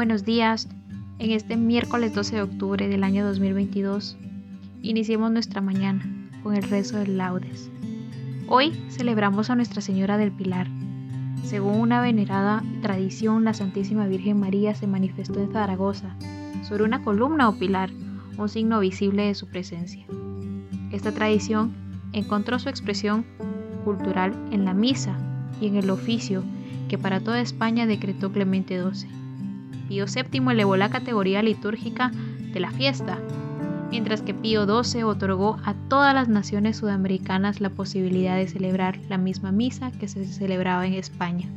Buenos días. En este miércoles 12 de octubre del año 2022, iniciemos nuestra mañana con el rezo del laudes. Hoy celebramos a Nuestra Señora del Pilar. Según una venerada tradición, la Santísima Virgen María se manifestó en Zaragoza sobre una columna o pilar, un signo visible de su presencia. Esta tradición encontró su expresión cultural en la misa y en el oficio que para toda España decretó Clemente XII. Pío VII elevó la categoría litúrgica de la fiesta, mientras que Pío XII otorgó a todas las naciones sudamericanas la posibilidad de celebrar la misma misa que se celebraba en España.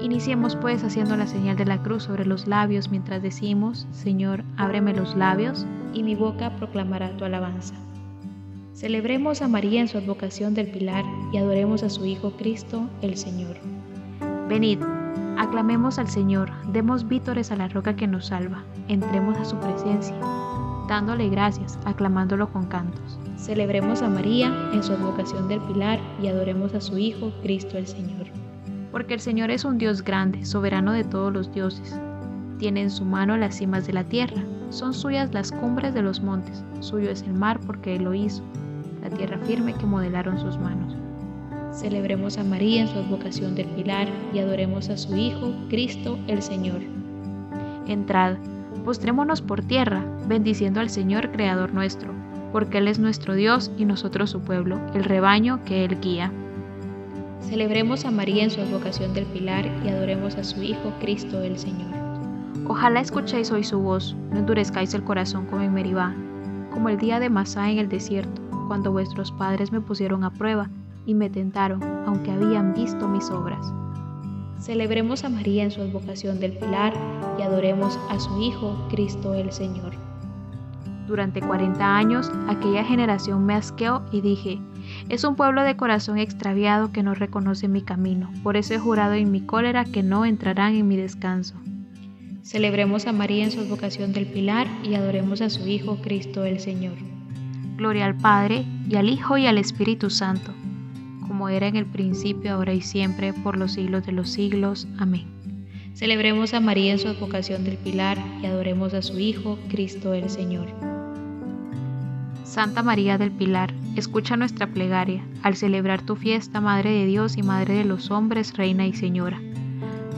Iniciemos pues haciendo la señal de la cruz sobre los labios mientras decimos, Señor, ábreme los labios y mi boca proclamará tu alabanza. Celebremos a María en su advocación del Pilar y adoremos a su Hijo Cristo, el Señor. Venid, Aclamemos al Señor, demos vítores a la roca que nos salva, entremos a su presencia, dándole gracias, aclamándolo con cantos. Celebremos a María en su advocación del Pilar y adoremos a su Hijo, Cristo el Señor. Porque el Señor es un Dios grande, soberano de todos los dioses. Tiene en su mano las cimas de la tierra, son suyas las cumbres de los montes, suyo es el mar porque Él lo hizo, la tierra firme que modelaron sus manos. Celebremos a María en su advocación del Pilar y adoremos a su Hijo, Cristo el Señor. Entrad, postrémonos por tierra, bendiciendo al Señor Creador nuestro, porque Él es nuestro Dios y nosotros su pueblo, el rebaño que Él guía. Celebremos a María en su advocación del Pilar y adoremos a su Hijo, Cristo el Señor. Ojalá escuchéis hoy su voz, no endurezcáis el corazón como en Meribá, como el día de Masá en el desierto, cuando vuestros padres me pusieron a prueba y me tentaron, aunque habían visto mis obras. Celebremos a María en su advocación del Pilar y adoremos a su Hijo, Cristo el Señor. Durante 40 años aquella generación me asqueó y dije, es un pueblo de corazón extraviado que no reconoce mi camino, por eso he jurado en mi cólera que no entrarán en mi descanso. Celebremos a María en su advocación del Pilar y adoremos a su Hijo Cristo el Señor. Gloria al Padre, y al Hijo, y al Espíritu Santo como era en el principio, ahora y siempre, por los siglos de los siglos. Amén. Celebremos a María en su advocación del Pilar y adoremos a su Hijo, Cristo el Señor. Santa María del Pilar, escucha nuestra plegaria al celebrar tu fiesta, Madre de Dios y Madre de los hombres, Reina y Señora.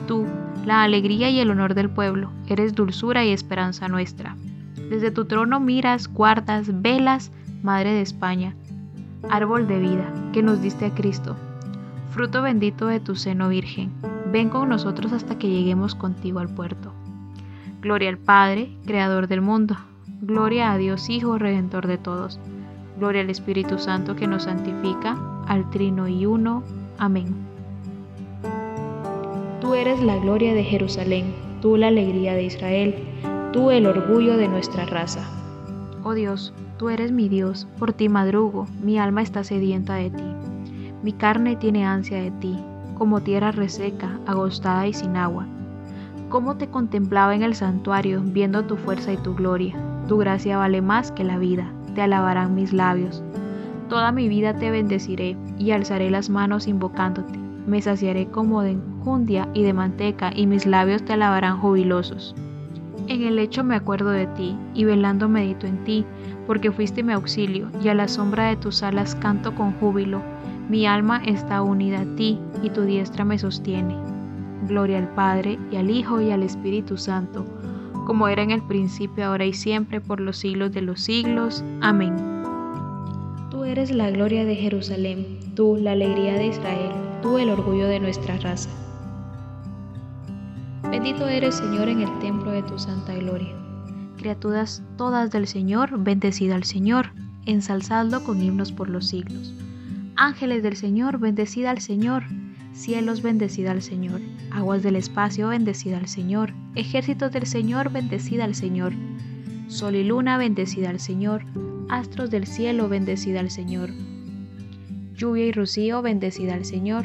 Tú, la alegría y el honor del pueblo, eres dulzura y esperanza nuestra. Desde tu trono miras, guardas, velas, Madre de España, árbol de vida, que nos diste a Cristo, fruto bendito de tu seno virgen, ven con nosotros hasta que lleguemos contigo al puerto. Gloria al Padre, Creador del mundo, gloria a Dios Hijo, Redentor de todos, gloria al Espíritu Santo que nos santifica, al Trino y Uno. Amén. Tú eres la gloria de Jerusalén, tú la alegría de Israel, tú el orgullo de nuestra raza. Oh Dios, Tú eres mi Dios, por ti madrugo, mi alma está sedienta de ti. Mi carne tiene ansia de ti, como tierra reseca, agostada y sin agua. cómo te contemplaba en el santuario, viendo tu fuerza y tu gloria. Tu gracia vale más que la vida, te alabarán mis labios. Toda mi vida te bendeciré y alzaré las manos invocándote. Me saciaré como de enjundia y de manteca y mis labios te alabarán jubilosos. En el lecho me acuerdo de ti y velando medito en ti, porque fuiste mi auxilio y a la sombra de tus alas canto con júbilo. Mi alma está unida a ti y tu diestra me sostiene. Gloria al Padre y al Hijo y al Espíritu Santo, como era en el principio, ahora y siempre, por los siglos de los siglos. Amén. Tú eres la gloria de Jerusalén, tú la alegría de Israel, tú el orgullo de nuestra raza. Bendito eres, Señor, en el templo de tu santa gloria. Criaturas todas del Señor, bendecida al Señor, ensalzadlo con himnos por los siglos. Ángeles del Señor, bendecida al Señor. Cielos, bendecida al Señor. Aguas del espacio, bendecida al Señor. Ejércitos del Señor, bendecida al Señor. Sol y luna, bendecida al Señor. Astros del cielo, bendecida al Señor. Lluvia y rocío, bendecida al Señor.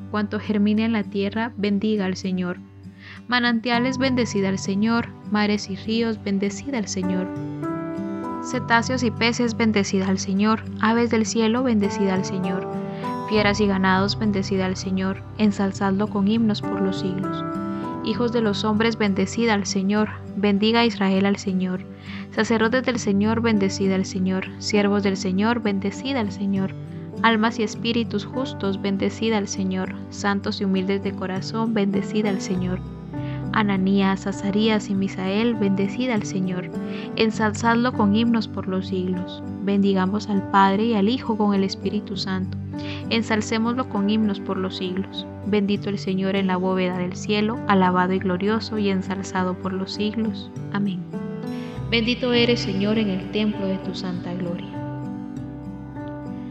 Cuanto germine en la tierra, bendiga al Señor. Manantiales, bendecida al Señor. Mares y ríos, bendecida al Señor. Cetáceos y peces, bendecida al Señor. Aves del cielo, bendecida al Señor fieras y ganados, bendecida al Señor, ensalzadlo con himnos por los siglos. Hijos de los hombres, bendecida al Señor, bendiga Israel al Señor. Sacerdotes del Señor, bendecida al Señor. Siervos del Señor, bendecida al Señor. Almas y espíritus justos, bendecida al Señor. Santos y humildes de corazón, bendecida al Señor. Ananías, Azarías y Misael, bendecida al Señor. Ensalzadlo con himnos por los siglos. Bendigamos al Padre y al Hijo con el Espíritu Santo ensalcémoslo con himnos por los siglos. Bendito el Señor en la bóveda del cielo, alabado y glorioso y ensalzado por los siglos. Amén. Bendito eres, Señor, en el templo de tu santa gloria.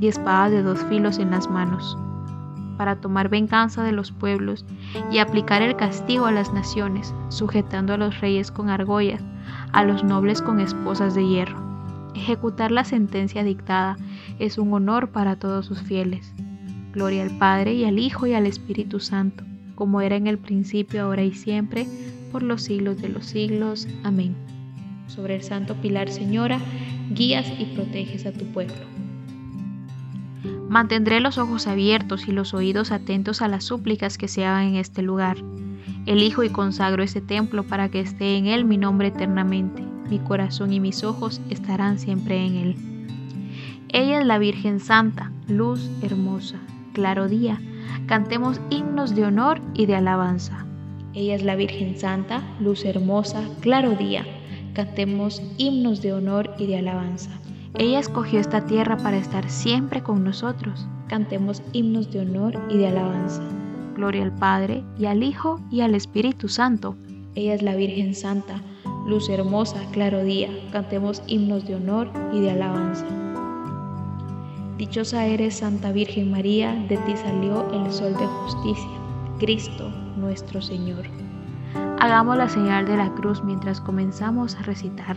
y espadas de dos filos en las manos, para tomar venganza de los pueblos y aplicar el castigo a las naciones, sujetando a los reyes con argollas, a los nobles con esposas de hierro Ejecutar la sentencia dictada es un honor para todos sus fieles. Gloria al Padre y al Hijo y al Espíritu Santo, como era en el principio, ahora y siempre, por los siglos de los siglos. Amén. Sobre el Santo Pilar, Señora, guías y proteges a tu pueblo. Mantendré los ojos abiertos y los oídos atentos a las súplicas que se hagan en este lugar. Elijo y consagro este templo para que esté en él mi nombre eternamente mi corazón y mis ojos estarán siempre en Él. Ella es la Virgen Santa, luz hermosa, claro día, cantemos himnos de honor y de alabanza. Ella es la Virgen Santa, luz hermosa, claro día, cantemos himnos de honor y de alabanza. Ella escogió esta tierra para estar siempre con nosotros, cantemos himnos de honor y de alabanza. Gloria al Padre y al Hijo y al Espíritu Santo. Ella es la Virgen Santa, luz hermosa, claro día, cantemos himnos de honor y de alabanza. Dichosa eres, Santa Virgen María, de ti salió el sol de justicia, Cristo nuestro Señor. Hagamos la señal de la cruz mientras comenzamos a recitar.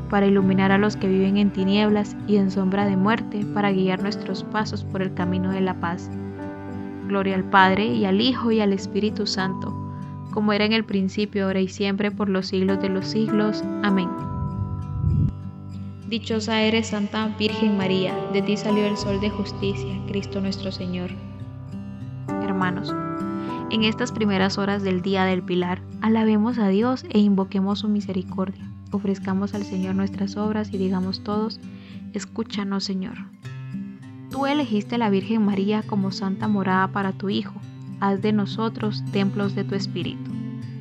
para iluminar a los que viven en tinieblas y en sombra de muerte, para guiar nuestros pasos por el camino de la paz. Gloria al Padre y al Hijo y al Espíritu Santo, como era en el principio, ahora y siempre, por los siglos de los siglos. Amén. Dichosa eres, Santa Virgen María, de ti salió el sol de justicia, Cristo nuestro Señor. Hermanos, en estas primeras horas del día del Pilar, alabemos a Dios e invoquemos su misericordia. Ofrezcamos al Señor nuestras obras y digamos todos, escúchanos Señor. Tú elegiste a la Virgen María como santa morada para tu Hijo. Haz de nosotros templos de tu Espíritu.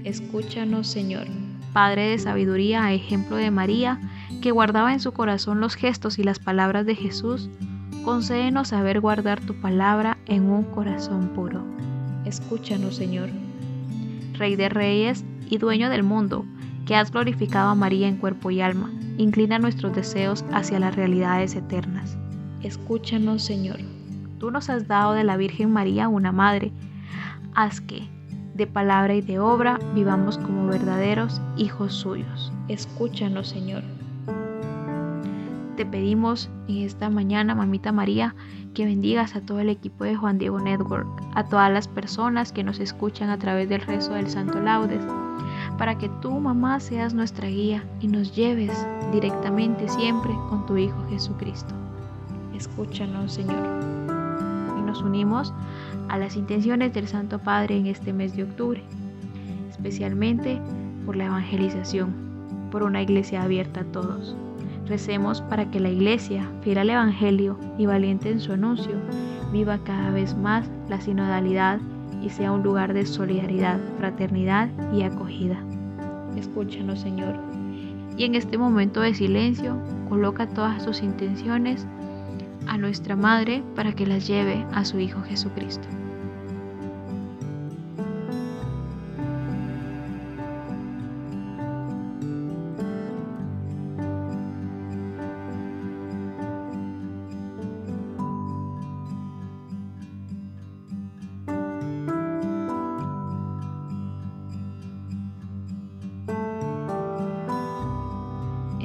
Escúchanos Señor. Padre de sabiduría, a ejemplo de María, que guardaba en su corazón los gestos y las palabras de Jesús, concédenos saber guardar tu palabra en un corazón puro. Escúchanos, Señor. Rey de reyes y dueño del mundo, que has glorificado a María en cuerpo y alma, inclina nuestros deseos hacia las realidades eternas. Escúchanos, Señor. Tú nos has dado de la Virgen María una madre. Haz que, de palabra y de obra, vivamos como verdaderos hijos suyos. Escúchanos, Señor te pedimos en esta mañana, mamita María, que bendigas a todo el equipo de Juan Diego Network, a todas las personas que nos escuchan a través del rezo del Santo Laudes, para que tú, mamá, seas nuestra guía y nos lleves directamente siempre con tu Hijo Jesucristo. Escúchanos, Señor. Y nos unimos a las intenciones del Santo Padre en este mes de octubre, especialmente por la evangelización, por una iglesia abierta a todos. Recemos para que la Iglesia, fiel al Evangelio y valiente en su anuncio, viva cada vez más la sinodalidad y sea un lugar de solidaridad, fraternidad y acogida. Escúchanos, Señor. Y en este momento de silencio, coloca todas sus intenciones a nuestra Madre para que las lleve a su Hijo Jesucristo.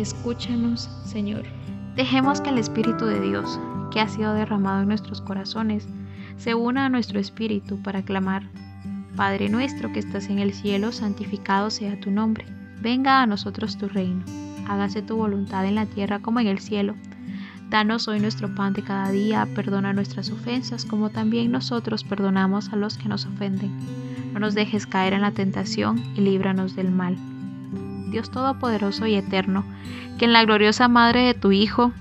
Escúchanos, Señor. Dejemos que el Espíritu de Dios, que ha sido derramado en nuestros corazones, se una a nuestro espíritu para clamar, Padre nuestro que estás en el cielo, santificado sea tu nombre. Venga a nosotros tu reino. Hágase tu voluntad en la tierra como en el cielo. Danos hoy nuestro pan de cada día, perdona nuestras ofensas como también nosotros perdonamos a los que nos ofenden. No nos dejes caer en la tentación y líbranos del mal. Dios Todopoderoso y Eterno, que en la gloriosa Madre de tu Hijo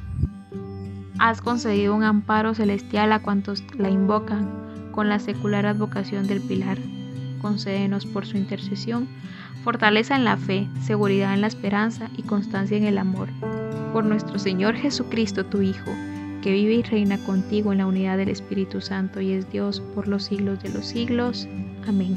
has concedido un amparo celestial a cuantos la invocan con la secular advocación del Pilar. Concédenos por su intercesión fortaleza en la fe, seguridad en la esperanza y constancia en el amor. Por nuestro Señor Jesucristo, tu Hijo, que vive y reina contigo en la unidad del Espíritu Santo y es Dios por los siglos de los siglos. Amén.